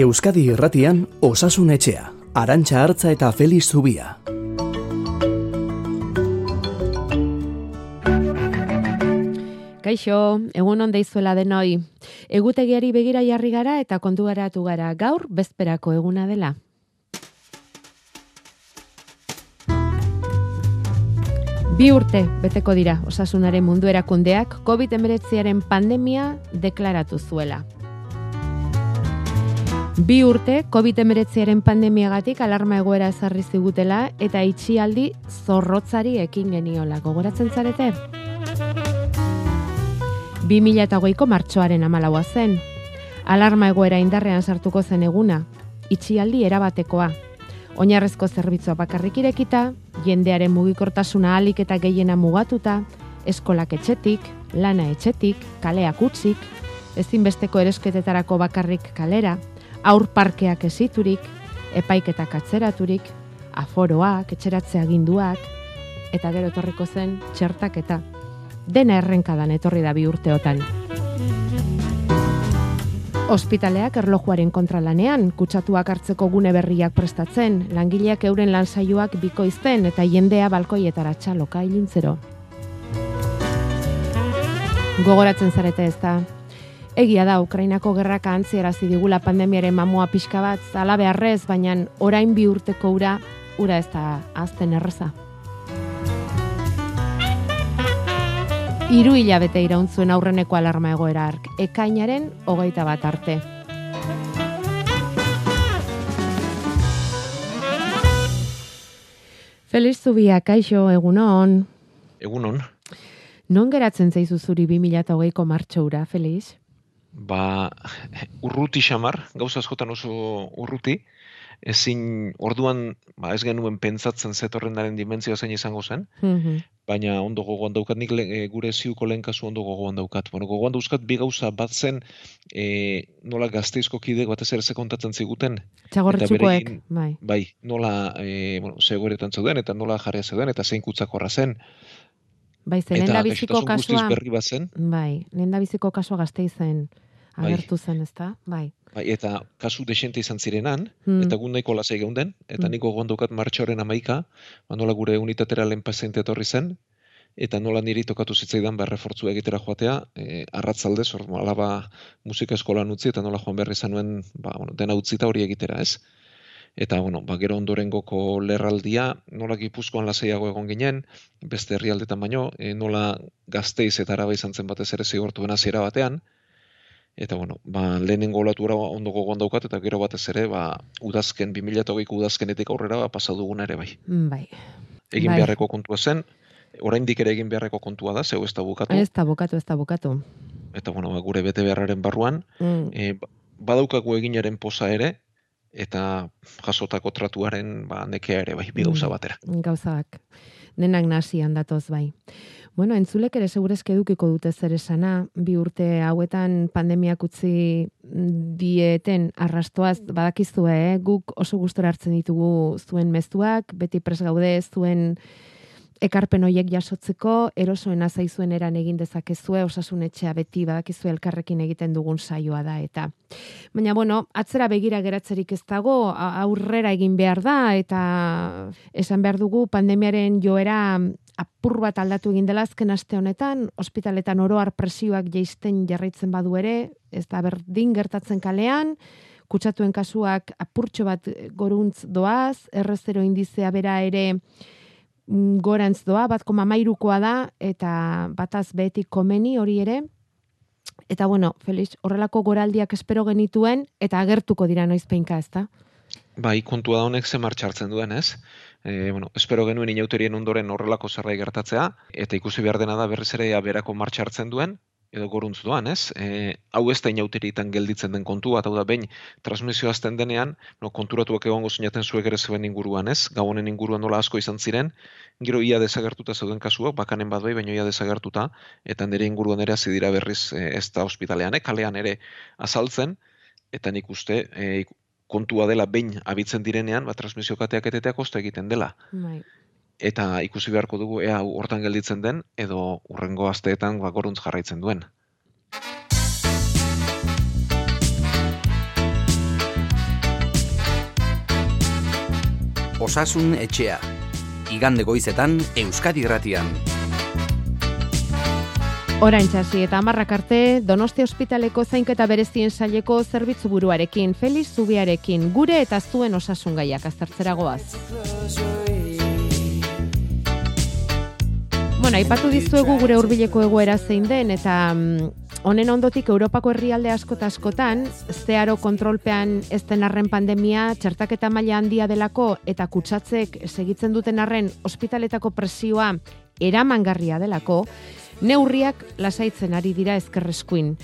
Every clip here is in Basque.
Euskadi Irratian Osasun Etxea, Arantxa Hartza eta Feliz Zubia. Kaixo, egun on deizuela denoi. Egutegiari begira jarri gara eta kontu garatu gara gaur bezperako eguna dela. Bi urte beteko dira osasunaren mundu erakundeak COVID-19aren pandemia deklaratu zuela. Bi urte COVID-19aren pandemiagatik alarma egoera ezarri zigutela eta itxialdi zorrotzari ekin geniola. Gogoratzen zarete? 2008ko martxoaren amalaua zen. Alarma egoera indarrean sartuko zen eguna. Itxialdi erabatekoa. Oinarrezko zerbitzua bakarrik irekita, jendearen mugikortasuna alik eta gehiena mugatuta, eskolak etxetik, lana etxetik, kaleak utzik, ezinbesteko eresketetarako bakarrik kalera, aur parkeak eziturik, epaiketak atzeraturik, aforoak, etxeratzea ginduak, eta gero etorriko zen txertaketa. Dena errenkadan etorri da bi urteotan. Ospitaleak erlojuaren kontralanean, kutsatuak hartzeko gune berriak prestatzen, langileak euren lansaioak bikoizten eta jendea balkoietara txaloka ilintzero. Gogoratzen zarete ez da. Egia da, Ukrainako gerrak antzierazi digula pandemiaren mamua pixka bat, zala beharrez, baina orain bi urteko ura, ura ez da azten erreza. Hiru hilabete irauntzuen aurreneko alarma egoera ark, ekainaren hogeita bat arte. Feliz Zubia, kaixo, egunon. Egunon. Non geratzen zaizu zuri 2008ko martxoura, Feliz? Ba, urruti xamar, gauza askotan oso urruti, ezin orduan ba, ez genuen pentsatzen zetorrendaren dimentzioa zein izango zen, Mhm. baina ondo gogoan daukat, nik le, e, gure ziuko lehen kasu ondo gogoan daukat. Bueno, gogoan dauzkat bi gauza bat zen e, nola gazteizko kidek batez ere ze kontatzen ziguten, Txagorritxukoek, berekin- bai. bai, nola e, bueno, zegoeretan zeuden eta nola jarria zeuden eta zein kutsakorra zen. Bai, ze lehen Eta da biziko kasua, berri bat zen, bai, lehen da biziko kasua gazteizen Bai. agertu zen, ezta? Bai. bai, eta kasu desente izan zirenan, Hmm. eta gun nahiko lasai geunden, eta Mm. nik gogoan daukat martxoaren amaika, ba nola gure unitatera lehen paziente etorri zen, eta nola niri tokatu zitzaidan ba refortzua egitera joatea, e, arratzalde, zor, alaba musika eskolan utzi, eta nola joan behar izan nuen, ba, bueno, dena utzita hori egitera, ez? Eta, bueno, ba, gero ondorengoko lerraldia, nola gipuzkoan lasaiago egon ginen, beste herrialdetan baino, e, nola gazteiz eta araba izan zen batez ere zigortuen hasiera batean, Eta bueno, ba, lehenengo olatura ondo gogoan daukat, eta gero batez ere, ba, udazken, 2008ko udazkenetik aurrera, ba, pasa duguna ere bai. Bai. Egin Bai. beharreko kontua zen, oraindik ere egin beharreko kontua da, zeu ez da bukatu, Ez da bukatu, ez da bukatu. eta bueno, ba, gure bete beharraren barruan, Mm. e, ba- badaukagu eginaren posa ere, eta jasotako tratuaren ba, nekea ere bai, bi gauza Mm. batera. gauzak denak nasian datoz bai. Bueno, entzulek ere segurezke edukiko dute zer esana, bi urte hauetan pandemiak utzi dieten arrastoaz badakizue, eh? guk oso gustora hartzen ditugu zuen mezuak, beti pres gaude zuen ekarpen hoiek jasotzeko, erosoena zaizuen eran egin dezakezue, osasun etxea beti badakizue elkarrekin egiten dugun saioa da eta. Baina bueno, atzera begira geratzerik ez dago, aurrera egin behar da eta esan behar dugu pandemiaren joera apur bat aldatu egin dela azken aste honetan, ospitaletan oroar presioak jeisten jarraitzen badu ere, ez da berdin gertatzen kalean, kutsatuen kasuak apurtxo bat goruntz doaz, errezero indizea bera ere gorantz doa, bat koma mairukoa da, eta bataz behetik komeni hori ere, Eta bueno, Felix, horrelako goraldiak espero genituen eta agertuko dira noizpeinka, ezta? Bai, kontua da honek ze martxartzen duen, ez? E, bueno, espero genuen inauterien ondoren horrelako zerbait gertatzea, eta ikusi behar dena da berriz ere berako martxartzen duen, edo goruntz doan, ez? E, hau ez da inauteritan gelditzen den kontua, eta da behin transmisio azten denean, no, konturatuak egongo zinaten zuek ere zuen inguruan, ez? Gau honen inguruan nola asko izan ziren, gero ia desagertuta zeuden kasuak, bakanen bat bai, baina ia desagertuta, eta nire inguruan ere hasi dira berriz e, ez da ospitalean, eh? kalean ere azaltzen, eta nik uste e, kontua dela behin abitzen direnean, ba, transmisio kateak eteteak osta egiten dela. Bai eta ikusi beharko dugu ea hortan gelditzen den edo urrengo asteetan bakoruntz jarraitzen duen. Osasun etxea. Igande goizetan Euskadi Irratian. Oraintzasi eta hamarrak arte Donosti Ospitaleko zainketa berezien saileko zerbitzu buruarekin, Felix Zubiarekin gure eta zuen osasun gaiak aztertzeragoaz. goaz. Bueno, aipatu dizuegu gure hurbileko egoera zein den, eta mm, Honen ondotik Europako herrialde asko eta askotan, zearo kontrolpean ez den arren pandemia, txertaketa maila handia delako eta kutsatzek segitzen duten arren ospitaletako presioa eramangarria delako, neurriak lasaitzen ari dira ezkerreskuin.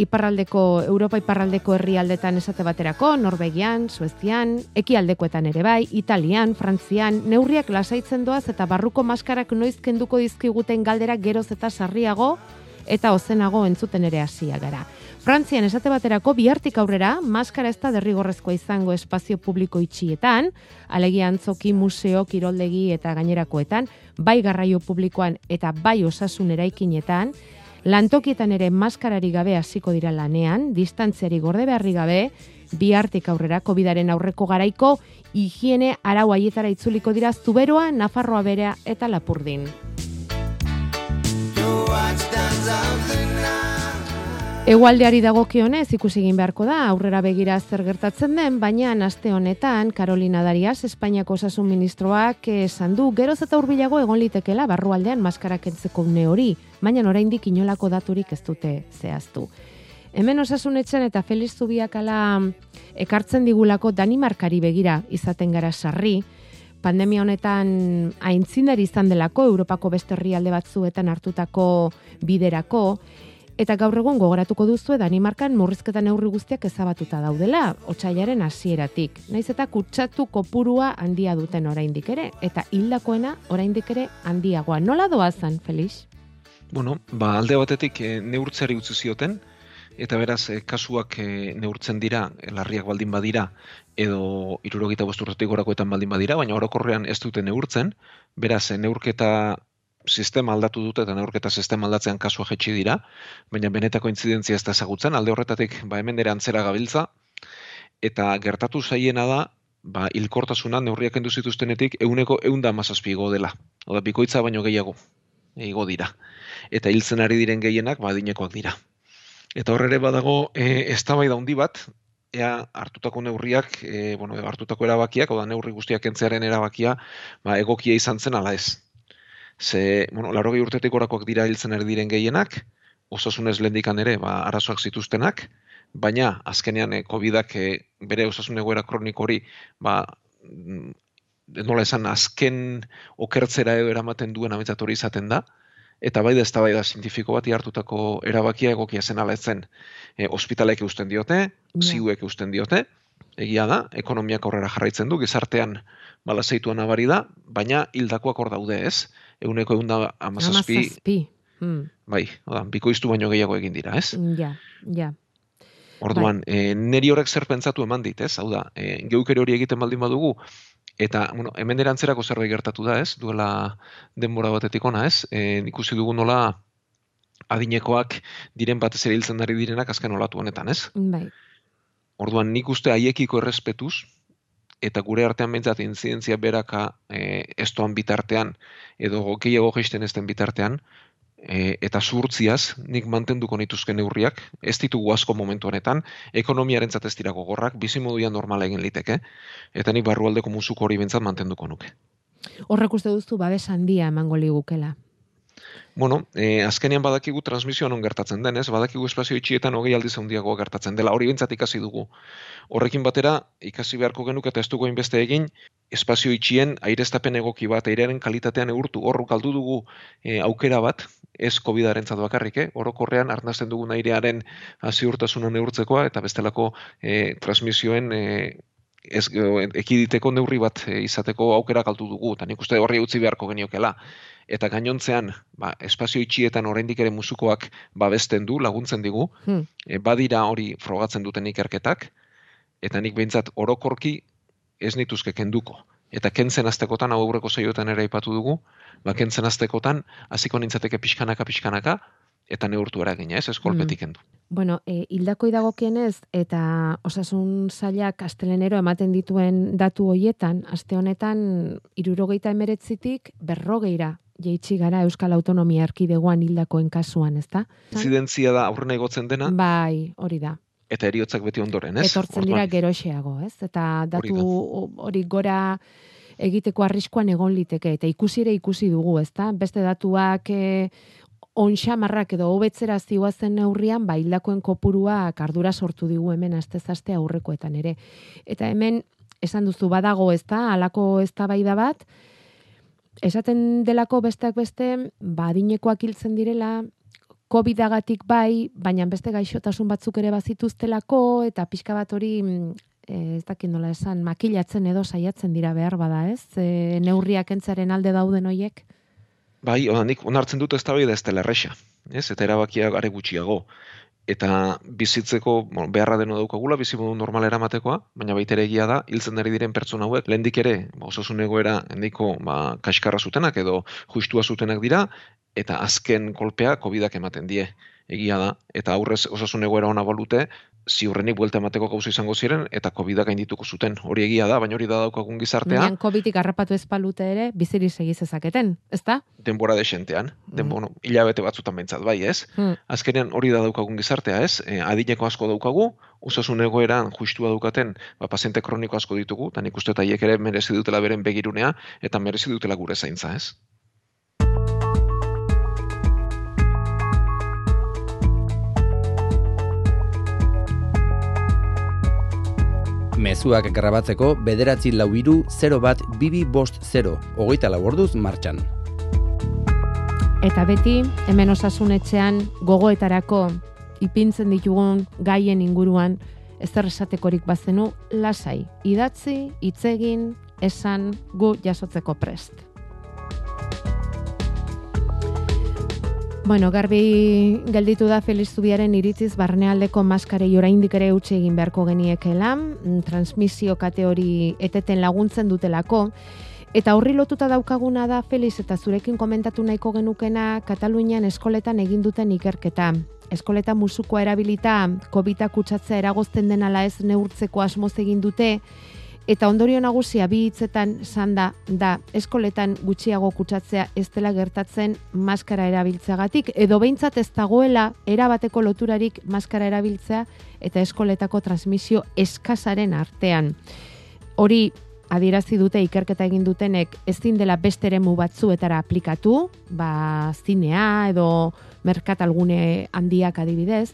Iparraldeko, Europa iparraldeko herrialdetan esate baterako, Norvegian, Suezian, ekialdekoetan ere bai, Italian, Frantzian, neurriak lasaitzen doaz eta barruko maskarak noiz kenduko dizkiguten galdera geroz eta sarriago, eta ozenago entzuten ere hasia gara. Frantzian esate baterako bihartik aurrera maskara ez da derrigorrezkoa izango espazio publiko itxietan, alegia antzoki, museo, kiroldegi eta gainerakoetan, bai garraio publikoan eta bai osasun eraikinetan, lantokietan ere maskarari gabe hasiko dira lanean, distantziari gorde beharri gabe, bihartik aurrera COVIDaren aurreko garaiko higiene arau haietara itzuliko dira Zuberoa, Nafarroa berea eta Lapurdin. Egualdeari dagokionez ikusi egin beharko da aurrera begira zer gertatzen den, baina aste honetan Carolina Darias Espainiako osasun ministroak esan du geroz eta hurbilago egon litekela barrualdean maskara kentzeko une hori, baina oraindik inolako daturik ez dute zehaztu. Hemen osasunetzen eta Feliz Zubiak ala ekartzen digulako Danimarkari begira izaten gara sarri, pandemia honetan aintzindari izan delako Europako beste herrialde batzuetan hartutako biderako, Eta gaur egun gogoratuko duzu Danimarkan murrizketa neurri guztiak ezabatuta daudela, otsailaren hasieratik. Naiz eta kutsatu kopurua handia duten oraindik ere eta hildakoena oraindik ere handiagoa. Nola doa Felix? Bueno, ba alde batetik e, neurtzeari utzi zioten eta beraz e, kasuak e, neurtzen dira, larriak baldin badira edo 75 urtetik gorakoetan baldin badira, baina orokorrean ez dute neurtzen. Beraz, neurketa sistema aldatu dute eta neurketa sistema aldatzean kasua jetxi dira, baina benetako intzidentzia ez da ezagutzen, alde horretatik ba hemen dere antzera gabiltza, eta gertatu zaiena da, ba, ilkortasuna neurriak endu zituztenetik eunda mazazpi igo dela. Oda, bikoitza baino gehiago igo dira. Eta hiltzen ari diren gehienak, ba, dinekoak dira. Eta horre ere badago, e, ez da bai handi bat, ea hartutako neurriak, e, bueno, hartutako erabakiak, oda neurri guztiak entzearen erabakia, ba, egokia izan zen ala ez ze, bueno, laro urtetik orakoak dira hiltzen ari diren gehienak, osasunez lehendikan ere, ba, arazoak zituztenak, baina azkenean eh, COVIDak eh, bere osasun egoera kroniko hori, ba, mm, nola esan, azken okertzera edo eramaten duen ametzat hori izaten da, eta bai da ez da bai da zientifiko bat hartutako erabakia egokia zen ala etzen e, ospitalek eusten diote, yeah. ziuek eusten diote, egia da, ekonomiak aurrera jarraitzen du, gizartean bala zeituan abari da, baina hildakoak hor daude ez, eguneko egun da amazazpi, hmm. bai, oda, bikoiztu baino gehiago egin dira, ez? Ja, ja. Orduan, bai. e, neri horrek zer pentsatu eman dit, ez? Hau da, e, geukeri hori egiten baldin badugu, eta, bueno, hemen erantzerako zerbait gertatu da, ez? Duela denbora batetik ona, ez? E, ikusi dugu nola adinekoak diren batez ere hiltzen dari direnak azken olatu honetan, ez? Bai. Orduan, nik uste haiekiko errespetuz, eta gure artean bentsat inzidentzia beraka e, estoan bitartean, edo gehiago geisten ezten bitartean, e, eta zurtziaz, nik mantenduko nituzken neurriak, ez ditugu asko momentu honetan, ekonomiaren ez dira gogorrak, bizimoduia normal egin liteke, eta nik barrualdeko musuko hori bentsat mantenduko nuke. Horrek uste duzu babes handia emango ligukela. Bueno, e, azkenean badakigu transmisio non gertatzen denez, badakigu espazio itxietan hogei aldiz handiago gertatzen dela, hori bintzat ikasi dugu. Horrekin batera, ikasi beharko genuk eta ez dugu beste egin, espazio itxien aireztapen egoki bat, airearen kalitatean eurtu, horru kaldu dugu e, aukera bat, ez COVID-aren bakarrik, eh? orokorrean arnazten dugun airearen aziurtasuna neurtzekoa, eta bestelako e, transmisioen e, ez, ekiditeko neurri bat izateko aukera kaldu dugu, eta nik uste horri utzi beharko geniokela eta gainontzean ba, espazio itxietan oraindik ere musukoak babesten du, laguntzen digu, hmm. e, badira hori frogatzen duten ikerketak, eta nik behintzat orokorki ez nituzke kenduko. Eta kentzen aztekotan, hau aurreko zaioetan ere aipatu dugu, ba, kentzen aztekotan, hasiko nintzateke pixkanaka, pixkanaka, eta neurtu eragina, ez, eskolpetik Mm. endu. Bueno, e, hildako idagokienez eta osasun zailak astelenero ematen dituen datu hoietan, aste honetan irurogeita emeretzitik berrogeira jeitsi gara Euskal Autonomia Erkidegoan hildakoen kasuan, ezta? Inzidentzia da aurrena igotzen dena, Bai, hori da. eta eriotzak beti ondoren, ez? Etortzen dira geroxeago, ez? Eta datu hori gora egiteko arriskuan egon liteke eta ikusi ere ikusi dugu, ezta? Beste datuak e, onxamarrak edo hobetzera zigoazen neurrian, ba hildakoen kopuruak ardura sortu digu hemen astezaste aurrekoetan ere. Eta hemen esan duzu badago, ezta? Halako eztabaida bat esaten delako besteak beste, ba adinekoak hiltzen direla, Covidagatik bai, baina beste gaixotasun batzuk ere bazituztelako eta pixka bat hori mm, eh, ez dakit nola esan, makilatzen edo saiatzen dira behar bada, ez? E, neurriak entzaren alde dauden hoiek. Bai, oda, nik onartzen dut ez da ez dela erresa, ez? Eta erabakia are gutxiago. Eta bizitzeko bueno, beharra deno daukagula, bizimodu normal eramatekoa, baina baita ere egia da, hiltzen ari diren pertsona hauek, lehendik ere, ba, osasun egoera, endiko, ba, kaskarra zutenak edo justua zutenak dira, eta azken kolpea covidak ematen die, egia da. Eta aurrez osasun egoera ona balute, ziurrenik buelta emateko gauza izango ziren, eta covidak gaindituko zuten. Hori egia da, baina hori da daukagun gizartea, Baina COVIDik harrapatu ez palute ere, biziri segi zezaketen, ezta? denbora desentean, den, Mm. bueno, hilabete batzutan behintzat bai, ez? Hmm. Azkenean hori da daukagun gizartea, ez? E, adineko asko daukagu, osasun egoeran justua daukaten, ba, paziente kroniko asko ditugu, eta nik uste haiek ere merezi dutela beren begirunea, eta merezi dutela gure zaintza, ez? Mezuak grabatzeko bederatzi lau iru 0 bat bibi bost 0, hogeita lau orduz martxan. Eta beti, hemen osasunetxean gogoetarako ipintzen ditugun gaien inguruan ezer esatekorik bazenu lasai, idatzi, hitzegin, esan gu jasotzeko prest. Bueno, garbi gelditu da Feliz Zubiaren iritziz barnealdeko maskarei oraindik ere utzi egin beharko geniekela, mm, transmisio kate hori eteten laguntzen dutelako, Eta horri lotuta daukaguna da Feliz eta zurekin komentatu nahiko genukena Katalunian eskoletan egin duten ikerketa. Eskoleta musukoa erabilita COVID-a kutsatzea eragozten den ala ez neurtzeko asmoz egin dute eta ondorio nagusia bi hitzetan esan da da eskoletan gutxiago kutsatzea ez dela gertatzen maskara erabiltzeagatik edo behintzat ez dagoela erabateko loturarik maskara erabiltzea eta eskoletako transmisio eskasaren artean. Hori adierazi dute ikerketa egin dutenek ezin dela beste eremu batzuetara aplikatu, ba zinea edo merkatalgune handiak adibidez,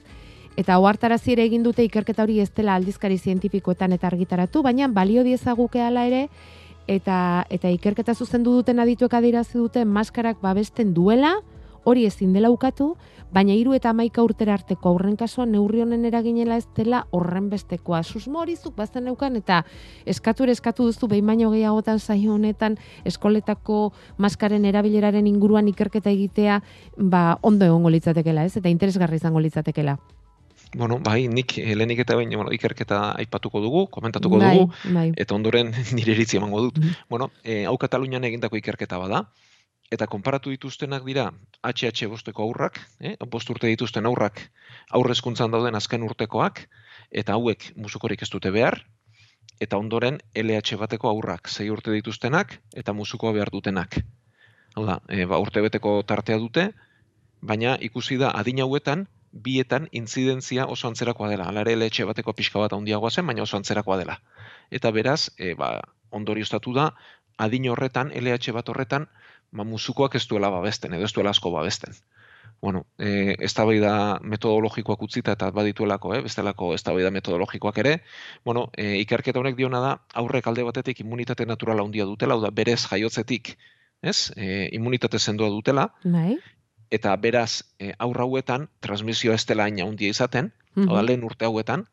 eta ohartarazi ere egin dute ikerketa hori ez dela aldizkari zientifikoetan eta argitaratu, baina balio diezaguke hala ere eta eta ikerketa zuzendu duten adituek adierazi dute maskarak babesten duela, hori ezin dela ukatu, baina hiru eta hamaika urtera arteko aurren kasuan neurri honen eraginela ez dela horren bestekoa. Susmo hori zuk bazen neukan eta eskatu ere eskatu duzu behin baino gehiagotan saio honetan eskoletako maskaren erabileraren inguruan ikerketa egitea ba ondo egongo litzatekela, ez? Eta interesgarri izango litzatekela. Bueno, bai, nik eh, lehenik eta bain, bueno, ikerketa aipatuko dugu, komentatuko bai, dugu, bai. eta ondoren nire iritzi emango dut. Mhm. Bueno, e, hau Katalunian egindako ikerketa bada, eta konparatu dituztenak dira HH bosteko aurrak, eh? bost urte dituzten aurrak aurrezkuntzan dauden azken urtekoak, eta hauek musukorik ez dute behar, eta ondoren LH bateko aurrak, sei urte dituztenak, eta musukoa behar dutenak. Hau da, e, ba, urte beteko tartea dute, baina ikusi da adin hauetan, bietan intzidentzia oso antzerakoa dela. Hala ere LH bateko pixka bat handiagoa zen, baina oso antzerakoa dela. Eta beraz, e, ba, ondorioztatu da, adin horretan, LH bat horretan, ba, musukoak ez duela babesten, edo ez duela asko babesten. Bueno, e, eztabaida metodologikoak utzita eta badituelako, eh, bestelako eztabaida metodologikoak ere, bueno, e, ikerketa honek diona da, aurrek alde batetik immunitate naturala handia dutela, hau da, berez jaiotzetik, ez, e, immunitate sendoa dutela, Bai. Eta beraz, e, aurra hauetan, transmisio ez dela hain handia izaten, da, Mhm. lehen urte hauetan,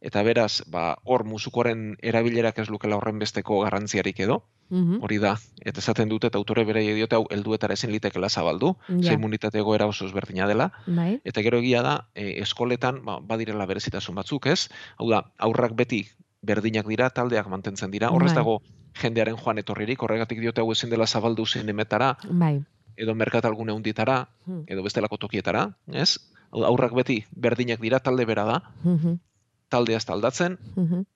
eta beraz, ba, hor musukoaren erabilerak ez lukela horren besteko garrantziarik edo, Mhm. hori da, eta esaten dute, eta autore bere diote hau, helduetara ezin litekela zabaldu, Ja. ze immunitate egoera oso ezberdina dela, Bai. eta gero egia da, e, eskoletan, ba, badirela berezitasun batzuk, ez? Hau da, aurrak beti berdinak dira, taldeak mantentzen dira, horrez Bai. dago jendearen joan etorririk, horregatik diote hau ezin dela zabaldu zinemetara, Bai. Edo merkatalgune hunditara, Hmm. edo bestelako tokietara, ez? Aurrak beti berdinak dira, talde bera da, taldea ez taldatzen,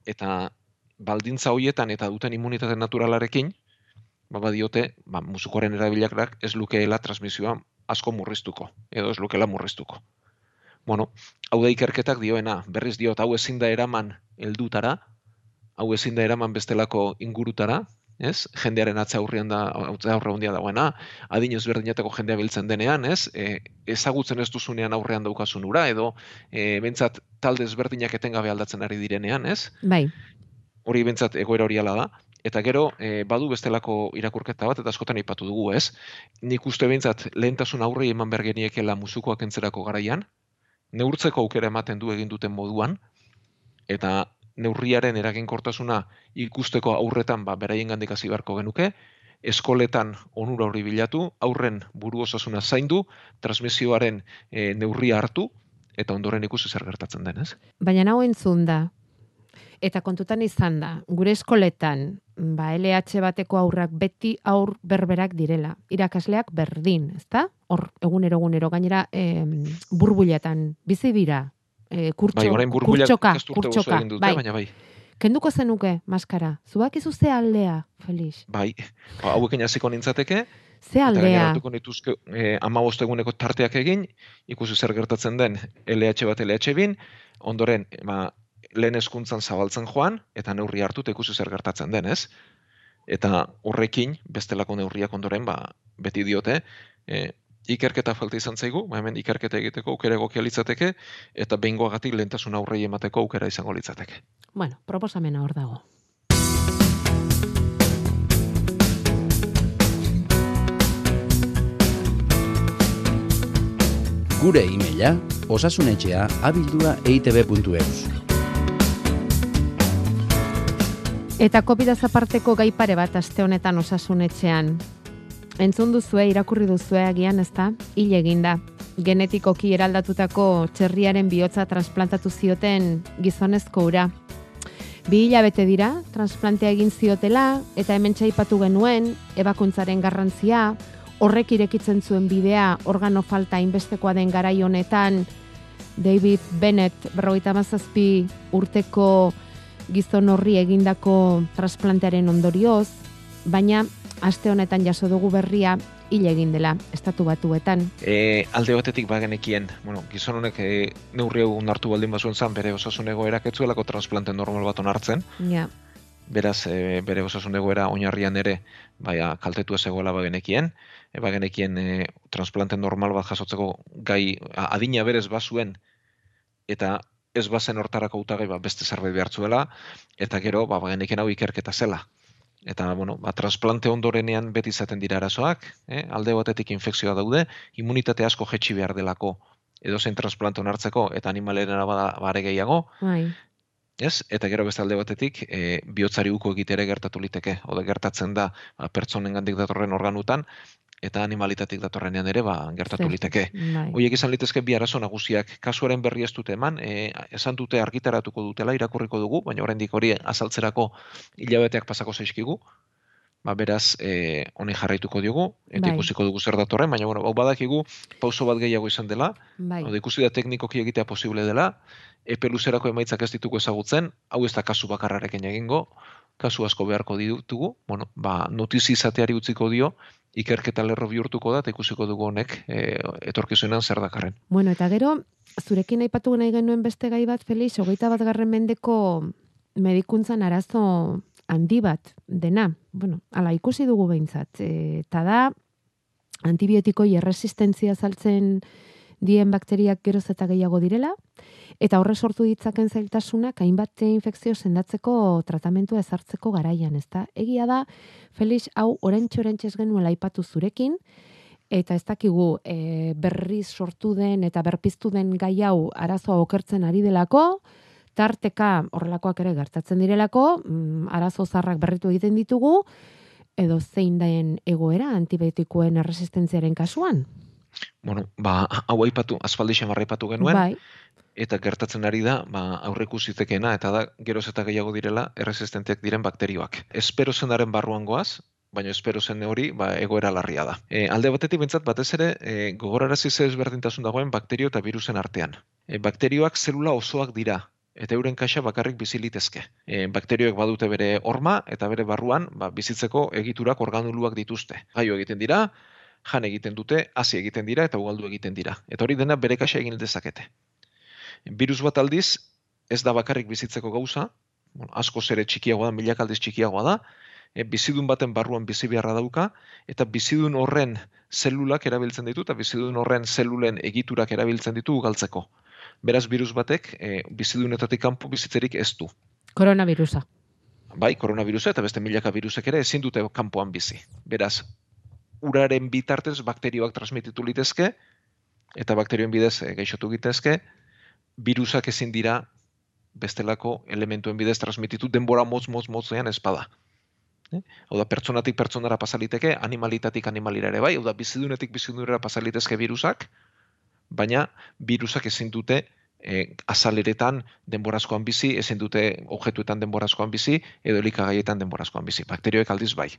eta baldintza hoietan eta duten immunitate naturalarekin, ba badiote, ba, musukoren erabilakrak ez lukeela transmisioa asko murriztuko, edo ez lukeela murriztuko. Bueno, hau da ikerketak dioena, berriz diot, hau ezin da eraman heldutara, hau ezin da eraman bestelako ingurutara, ez? Jendearen atza aurrean da, atza aurre handia dagoena, adin ezberdinateko jendea biltzen denean, ez? E, ezagutzen ez duzunean aurrean daukasun ura, edo e, bentsat talde ezberdinak etengabe aldatzen ari direnean, ez? Bai, hori bentsat egoera hori ala da. Eta gero, e, badu bestelako irakurketa bat, eta askotan aipatu dugu, ez? Nik uste bentsat lehentasun aurrei eman behar geniekela musukoak entzerako garaian, neurtzeko aukera ematen du egin duten moduan, eta neurriaren eraginkortasuna ikusteko aurretan ba, beraien gandik hasi beharko genuke, eskoletan onura hori bilatu, aurren buru osasuna zaindu, transmisioaren e, neurria hartu, eta ondoren ikusi zer gertatzen den, ez? baina hau entzun da. Eta kontutan izan da, gure eskoletan, ba, LH bateko aurrak beti aur berberak direla. Irakasleak berdin, ezta? Hor, egunero, egunero, gainera, em, burbuletan, bizi dira. E, kurtxo, Bai, orain kurtxoka, egin dute, bai. baina bai. Kenduko zenuke, maskara. Zubak izu ze aldea, Felix? Bai, ba, hauekin hasiko nintzateke, Ze eta aldea? gaineratuko nituzke eh, amabost eguneko tarteak egin, ikusi zer gertatzen den LH bat LH bin, ondoren ba, lehen eskuntzan zabaltzen joan, eta neurri hartu eta ikusi zer gertatzen den, ez? Eta horrekin, bestelako neurriak ondoren, ba, beti diote, eh, ikerketa falta izan zaigu, ba, hemen ikerketa egiteko aukera egokia litzateke, eta behingoagatik lehentasun aurrei emateko aukera izango litzateke. Bueno, proposamena hor dago. Gure e-maila osasunetxea abildua eitb.eus. Eta covid aparteko gai pare bat aste honetan osasunetxean. Entzun duzue, irakurri duzue agian, ezta? Hil eginda. Genetikoki eraldatutako txerriaren bihotza transplantatu zioten gizonezko ura. Bi hilabete dira, transplantea egin ziotela, eta hemen txaipatu genuen, ebakuntzaren garrantzia, horrek irekitzen zuen bidea organo falta inbestekoa den garai honetan, David Bennett, berrogeita mazazpi urteko gizon horri egindako transplantearen ondorioz, baina aste honetan jaso dugu berria hil egin dela estatu batuetan. E, alde batetik bagenekien, bueno, gizon honek e, neurri hau hartu baldin bazuen zan, bere osasun egoerak ez zuelako transplante normal bat onartzen, Ja, beraz e, bere osasun egoera oinarrian ere baia kaltetu ez egoela bagenekien, e, bagenekien e, transplante normal bat jasotzeko gai adina berez bazuen eta ez bazen hortarako hautagai ba, beste zerbait behartzuela eta gero ba bagenekien hau ikerketa zela. Eta, bueno, ba, transplante ondorenean beti izaten dira arazoak, eh? alde batetik infekzioa daude, immunitate asko jetxi behar delako edo zein transplante onartzeko eta animalerena bada bare gehiago, bai, ez? Eta gero beste alde batetik, e, bihotzari uko egitere gertatu liteke, ode gertatzen da ba, pertsonengandik datorren organutan, eta animalitatik datorrenean ere ba, gertatu Zer. liteke. bai. Hoiek izan litezke bi arazo nagusiak. Kasuaren berri ez dute eman, e, esan dute argitaratuko dutela, irakurriko dugu, baina oraindik hori azaltzerako hilabeteak pasako zaizkigu. Ba, beraz, e, honi jarraituko diogu, eta Bai. ikusiko dugu zer datorren, baina bueno, hau badakigu pauso bat gehiago izan dela, bai. da ikusi da teknikoki egitea posible dela, epe luzerako emaitzak ez ditugu ezagutzen, hau ez da kasu bakarrarekin egingo, kasu asko beharko ditugu, bueno, ba, notizi izateari utziko dio, ikerketa lerro bihurtuko da, ikusiko dugu honek e, etorkizunean zer dakarren. Bueno, eta gero, zurekin aipatu nahi genuen beste gai bat, Felix, hogeita bat garren mendeko medikuntzan arazo handi bat dena. Bueno, ala ikusi dugu behintzat. E, eta da, antibiotikoi erresistentzia saltzen dien bakteriak geroz eta gehiago direla, eta horre sortu ditzaken zailtasunak hainbat infekzio sendatzeko tratamentua ezartzeko garaian, ezta? Egia da, Felix, hau orentxe orentxe ez genuela aipatu zurekin, eta ez dakigu e, berriz sortu den eta berpiztu den gai hau arazoa okertzen ari delako, tarteka horrelakoak ere gertatzen direlako, mm, arazo zarrak berritu egiten ditugu, edo zein den egoera antibiotikoen erresistentziaren kasuan. Bueno, ba, hau aipatu, aspaldi xamarra aipatu genuen, Bai, eta gertatzen ari da, ba, aurreku zitekeena, eta da, geroz eta gehiago direla, erresistenteak diren bakterioak. Espero zenaren barruan goaz, baina espero zen hori ba, egoera larria da. E, alde batetik bintzat batez ere e, gogorarazi ze ezberdintasun dagoen bakterio eta virusen artean. E, bakterioak zelula osoak dira, eta euren kaxa bakarrik bizi litezke. E, bakterioek badute bere horma eta bere barruan ba, bizitzeko egiturak organuluak dituzte. Gaio egiten dira, jan egiten dute, hasi egiten dira eta ugaldu egiten dira. Eta hori dena bere kaxa egin dezakete. Virus bat aldiz, ez da bakarrik bizitzeko gauza, bueno, asko zere txikiagoa da, milak aldiz txikiagoa da, e, bizidun baten barruan bizi beharra dauka, eta bizidun horren zelulak erabiltzen ditu, eta bizidun horren zelulen egiturak erabiltzen ditu galtzeko beraz virus batek e, bizidunetatik kanpo bizitzerik ez du. Koronavirusa. Bai, koronavirusa eta beste milaka virusek ere ezin dute kanpoan bizi. Beraz, uraren bitartez bakterioak transmititu litezke eta bakterioen bidez e, gaixotu gitezke, virusak ezin dira bestelako elementuen bidez transmititu denbora motz motz motzean espada. Eh? Hau da, pertsonatik pertsonara pasaliteke, animalitatik animalira ere bai, hau da, bizidunetik bizidunera pasalitezke virusak, baina virusak ezin dute e, azaleretan denborazkoan bizi, ezin dute objetuetan denborazkoan bizi, edo elikagaietan denborazkoan bizi. Bakterioek aldiz bai.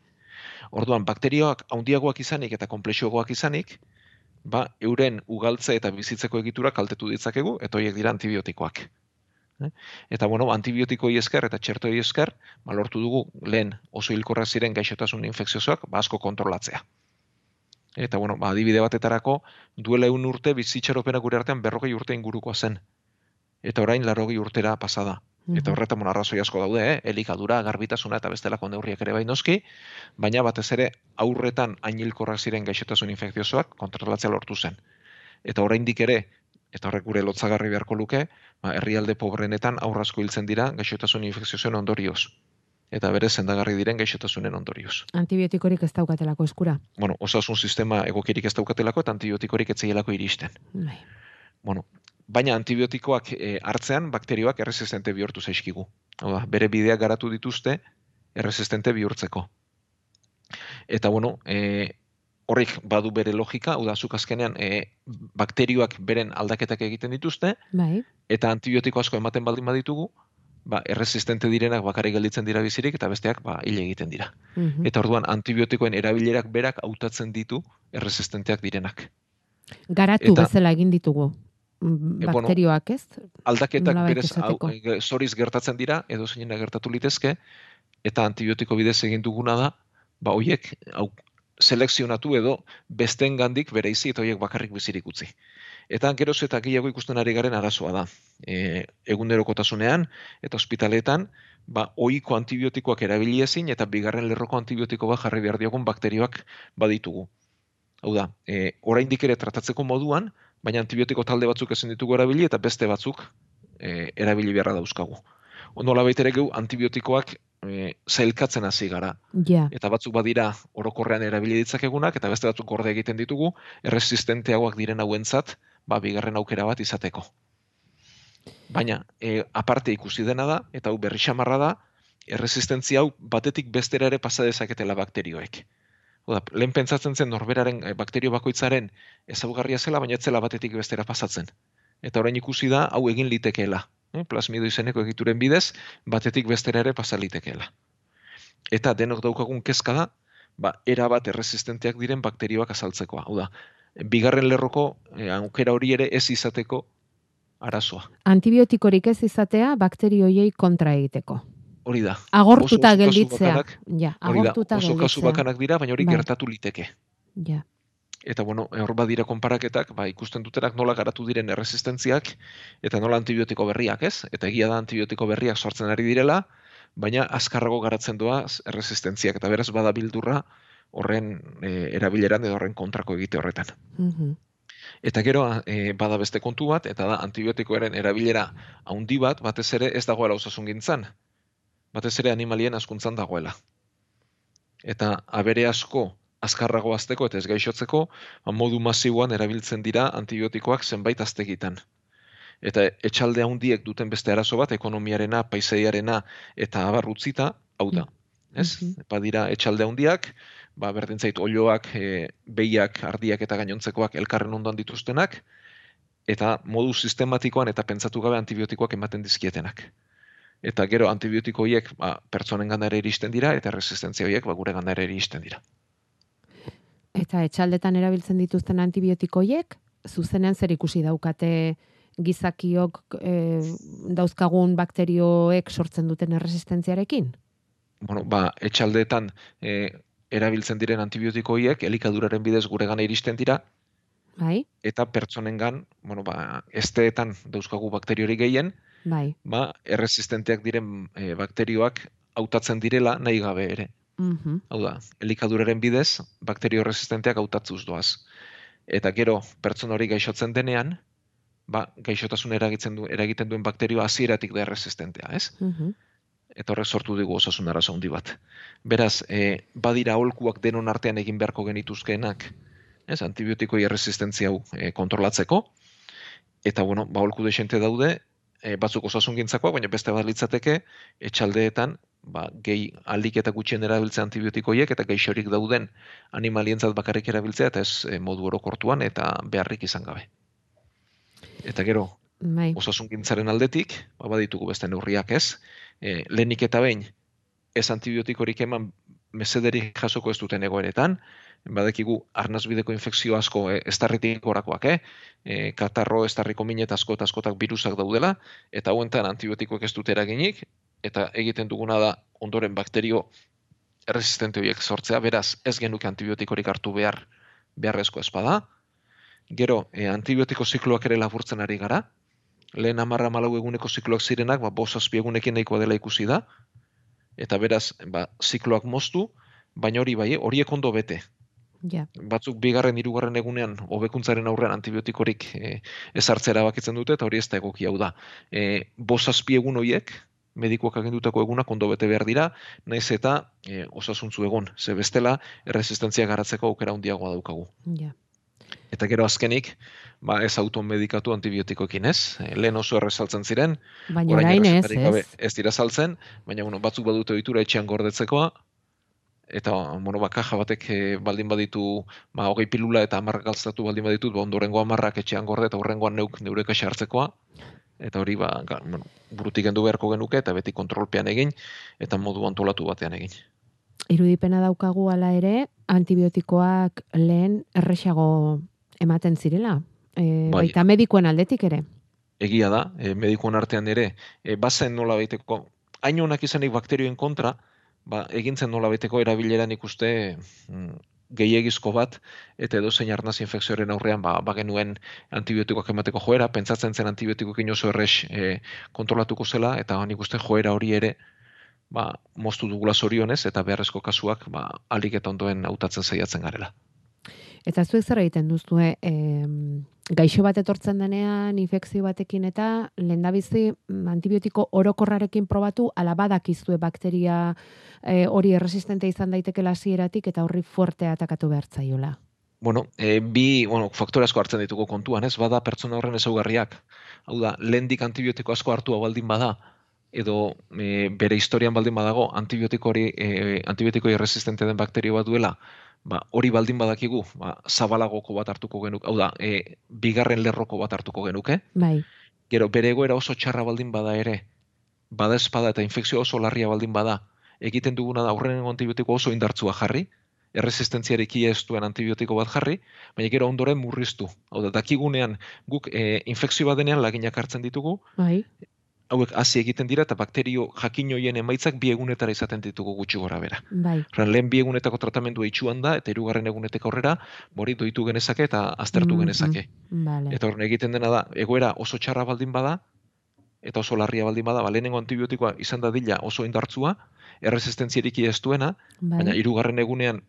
Orduan, bakterioak handiagoak izanik eta komplexioagoak izanik, ba, euren ugaltze eta bizitzeko egitura kaltetu ditzakegu, eta horiek dira antibiotikoak. Eh? Eta, bueno, antibiotikoi esker eta txertoi esker, malortu dugu lehen oso hilkorra ziren gaixotasun infekziozoak, ba, asko kontrolatzea. Eta, bueno, ba, adibide batetarako, duela egun urte bizitxaropena gure artean berrogei urte ingurukoa zen. Eta orain larrogei urtera pasada. Eta horretan mon arrazoi asko daude, eh? elikadura, garbitasuna eta bestelako neurriak ere bai noski, baina batez ere aurretan ainilkorrak ziren gaixotasun infekziosoak kontrolatzea lortu zen. Eta oraindik ere, eta horrek gure lotzagarri beharko luke, ba, herrialde pobrenetan aurrazko hiltzen dira gaixotasun infekziosoen ondorioz eta bere sendagarri diren gaixotasunen ondorioz. Antibiotikorik ez daukatelako eskura. Bueno, osasun sistema egokirik ez daukatelako eta antibiotikorik ez zeielako iristen. Bai. Bueno, baina antibiotikoak e, hartzean bakterioak erresistente bihurtu zaizkigu. Hau bere bideak garatu dituzte erresistente bihurtzeko. Eta bueno, e, horrik badu bere logika, hau da, zuk azkenean e, bakterioak beren aldaketak egiten dituzte, bai. eta antibiotiko asko ematen baldin baditugu, ba, erresistente direnak bakarrik gelditzen dira bizirik eta besteak ba, hile egiten dira. Mhm. Eta orduan antibiotikoen erabilerak berak hautatzen ditu erresistenteak direnak. Garatu Eta- bezala egin ditugu mm, E, bueno, bakterioak, ez? Aldaketak Nolabait berez hau, esateko. e, zoriz gertatzen dira, edo zeinena gertatu litezke, eta antibiotiko bidez egin duguna da, ba hoiek hau selekzionatu edo besten gandik bereizi eta hoiek bakarrik bizirik utzi. Eta geroz eta gehiago ikusten ari garen arazoa da. E, egunerokotasunean eta ospitaletan, ba, ohiko antibiotikoak erabili ezin eta bigarren lerroko antibiotiko bat jarri behar diogun bakterioak baditugu. Hau da, e, oraindik ere tratatzeko moduan, baina antibiotiko talde batzuk ezin ditugu erabili eta beste batzuk e, erabili beharra dauzkagu. Onola ere geu antibiotikoak e, zailkatzen hasi gara. Ja. Eta batzuk badira orokorrean erabili ditzakegunak eta beste batzuk gorde egiten ditugu erresistenteagoak diren hauentzat, ba bigarren aukera bat izateko. Baina e, aparte ikusi dena da eta hau berri xamarra da, erresistentzia hau batetik bestera ere pasa dezaketela bakterioek. Oda, lehen pentsatzen zen norberaren e, bakterio bakoitzaren ezaugarria zela, baina ez zela batetik bestera pasatzen. Eta orain ikusi da hau egin litekeela. Eh? Plasmido izeneko egituren bidez, batetik bestera ere pasa litekeela. Eta denok daukagun kezka da, ba, era bat erresistenteak diren bakterioak azaltzekoa. Hau da, bigarren lerroko e, aukera hori ere ez izateko arazoa. Antibiotikorik ez izatea bakterioiei kontra egiteko. Hori da. Agortuta Oso- gelditzea. bakanak, Ja, da, agortuta oso kasu bakanak dira, baina hori Bai. gertatu liteke. Ja. Eta bueno, hor badira konparaketak, ba, ikusten dutenak nola garatu diren erresistentziak, eta nola antibiotiko berriak, ez? Eta egia da antibiotiko berriak sortzen ari direla, baina azkarrago garatzen doa erresistentziak, eta beraz bada bildurra horren e, erabileran edo horren kontrako egite horretan. Mhm. Eta gero e, bada beste kontu bat, eta da antibiotikoaren erabilera handi bat, batez ere ez dagoela osasun. Batez ere animalien askuntzan dagoela. Eta abere asko azkarrago azteko eta ez gaixotzeko, ba, modu masiboan erabiltzen dira antibiotikoak zenbait aztegitan. Eta etxalde handiek duten beste arazo bat, ekonomiarena, paisaiarena eta abar utzita, hau da. Ez? Mhm. Badira etxalde handiak, ba, berdin zait olioak, e, behiak, ardiak eta gainontzekoak elkarren ondoan dituztenak, eta modu sistematikoan eta pentsatu gabe antibiotikoak ematen dizkietenak. Eta gero antibiotiko horiek ba, pertsonen gandare iristen dira, eta resistentzia horiek ba, gure gandare iristen dira. Eta etxaldetan erabiltzen dituzten antibiotikoiek, zuzenean zer ikusi daukate gizakiok e, dauzkagun bakterioek sortzen duten erresistentziarekin? Bueno, ba, etxaldetan e, erabiltzen diren antibiotikoiek elikaduraren bidez gure gana iristen dira, bai. eta pertsonengan, bueno, ba, esteetan dauzkagu bakteriori gehien, bai. ba, erresistenteak diren e, bakterioak hautatzen direla nahi gabe ere. Mhm. Hau da, elikaduraren bidez, bakterio resistenteak hautatzuz doaz. Eta gero, pertsona hori gaixotzen denean, ba, gaixotasun eragitzen du, eragiten duen bakterioa hasieratik da erresistentea, ez? Mhm. Eta horrek sortu dugu osasun arazo handi bat. Beraz, e, badira aholkuak denon artean egin beharko genituzkeenak, ez, antibiotikoi erresistentzia hau e, kontrolatzeko, eta bueno, ba, aholku desente daude, e, batzuk osasun gintzakoak, baina beste bat litzateke, etxaldeetan, ba, gehi alik eta gutxien erabiltzea antibiotikoiek eta gaixorik dauden animalientzat bakarrik erabiltzea eta ez e, modu orokortuan eta beharrik izan gabe. Eta gero, Bai. osasun gintzaren aldetik, ba, baditugu beste neurriak ez, e, lehenik eta behin, ez antibiotikorik eman mesederik jasoko ez duten egoeretan, badekigu arnazbideko infekzio asko e, estarritik orakoak, eh? E, katarro, estarriko minet asko eta askotak virusak daudela, eta hauentan antibiotikoek ez dute eraginik, eta egiten duguna da ondoren bakterio resistente horiek sortzea, beraz ez genuke antibiotikorik hartu behar beharrezko espada. Gero, e, antibiotiko zikloak ere laburtzen ari gara. Lehen amarra malau eguneko zikloak zirenak, ba, bos egunekin nahikoa dela ikusi da. Eta beraz, ba, zikloak moztu, baina hori bai, horiek ondo bete. Ja. Batzuk bigarren, hirugarren egunean, hobekuntzaren aurrean antibiotikorik e, ez hartzera bakitzen dute, eta hori ez da egoki hau da. E, bos egun horiek, medikuak agindutako egunak ondo bete behar dira, naiz eta e, osasuntzu egon, ze bestela erresistentzia garatzeko aukera handiagoa daukagu. Ja. Eta gero azkenik, ba ez automedikatu antibiotikoekin ez, lehen oso erresaltzen ziren, Baina orain ez, ez? ez dira saltzen, baina bueno, batzuk badute ohitura etxean gordetzekoa, eta bueno, ba, kaja batek e, baldin baditu, ba, hogei pilula eta amarrak galtzatu baldin baditut, ba, ondorengo amarrak etxean gorde eta horrengoan neuk neure kaxa hartzekoa, eta hori ba, ga, bueno, burutik gendu beharko genuke eta beti kontrolpean egin eta modu antolatu batean egin. Irudipena daukagu hala ere, antibiotikoak lehen erresago ematen zirela. E, Bai. baita medikuen aldetik ere. Egia da, e, medikuen artean ere, e, bazen nola baiteko, hain honak izanik bakterioen kontra, ba, egintzen nola baiteko erabileran ikuste mm, gehiegizko bat, eta edo zein arnaz infekzioaren aurrean, ba, ba genuen antibiotikoak emateko joera, pentsatzen zen antibiotikoekin oso errex e, kontrolatuko zela, eta nik uste joera hori ere, ba, moztu dugula zorionez, eta beharrezko kasuak, ba, alik eta ondoen hautatzen saiatzen garela. Eta zuek zer egiten duzue, em, gaixo bat etortzen denean, infekzio batekin eta lehendabizi mm, antibiotiko orokorrarekin probatu, ala badakizue bakteria e, hori erresistente izan daitekela hasieratik eta horri fuerte atakatu behar zaiola. Bueno, e, bi bueno, faktore asko hartzen ditugu kontuan, ez? Bada pertsona horren ezaugarriak. Hau da, lehendik antibiotiko asko hartua baldin bada, edo e, bere historian baldin badago antibiotiko hori e, antibiotiko resistente den bakterio bat duela, ba, hori baldin badakigu, ba, zabalagoko bat hartuko genuke, hau da, e, bigarren lerroko bat hartuko genuke, Bai, gero bere egoera oso txarra baldin bada ere, bada espada eta infekzio oso larria baldin bada, egiten duguna da aurrenengo antibiotiko oso indartsua jarri, erresistentziarik ez duen antibiotiko bat jarri, baina gero ondoren murriztu. Hau da, dakigunean guk e, infekzio bat denean laginak hartzen ditugu, bai, hauek hasi egiten dira eta bakterio jakin hoien emaitzak bi egunetara izaten ditugu gutxi gora bera. bai, Horren, lehen bi egunetako tratamendua itxuan da, eta hirugarren egunetek aurrera, bori doitu genezake eta aztertu Mhm. genezake. Vale. Eta horren egiten dena da, egoera oso txarra baldin bada, eta oso larria baldin bada, ba, lehenengo antibiotikoa izan da dila oso indartzua, erresistentziarik ez duena, bai. baina hirugarren egunean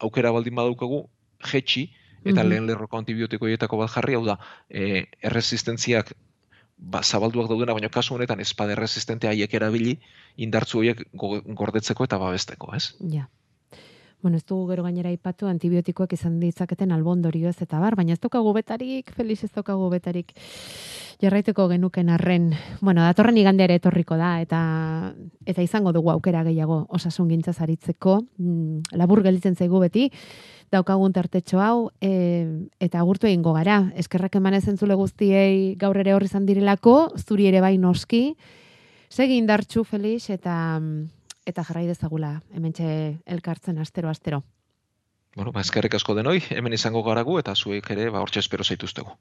aukera baldin badaukagu, jetxi, eta Mhm. lehen lerroko antibiotikoietako bat jarri, hau da, e, erresistentziak ba, zabalduak daudena, baina kasu honetan espada erresistente haiek erabili, indartzu horiek go- gordetzeko eta babesteko, ez? Ja. Bueno, ez dugu gero gainera aipatu antibiotikoak izan ditzaketen albondorio ez eta bar, baina ez daukagu betarik, Felix ez daukagu betarik jarraiteko genuken arren. Bueno, datorren igandea ere etorriko da eta eta izango dugu aukera gehiago osasun gintzaz aritzeko. Mm, labur gelditzen zaigu beti daukagun tartetxo hau e, eta agurtu egingo gara. Eskerrak eman ezen zule guztiei gaur ere horri izan direlako, zuri ere bai noski. Segi indartxu, Felix, eta eta jarrai dezagula, hementxe elkartzen astero astero. Bueno, ba eskerrik asko denoi, hemen izango garagu eta zuek ere ba hortxe espero zaituztegu.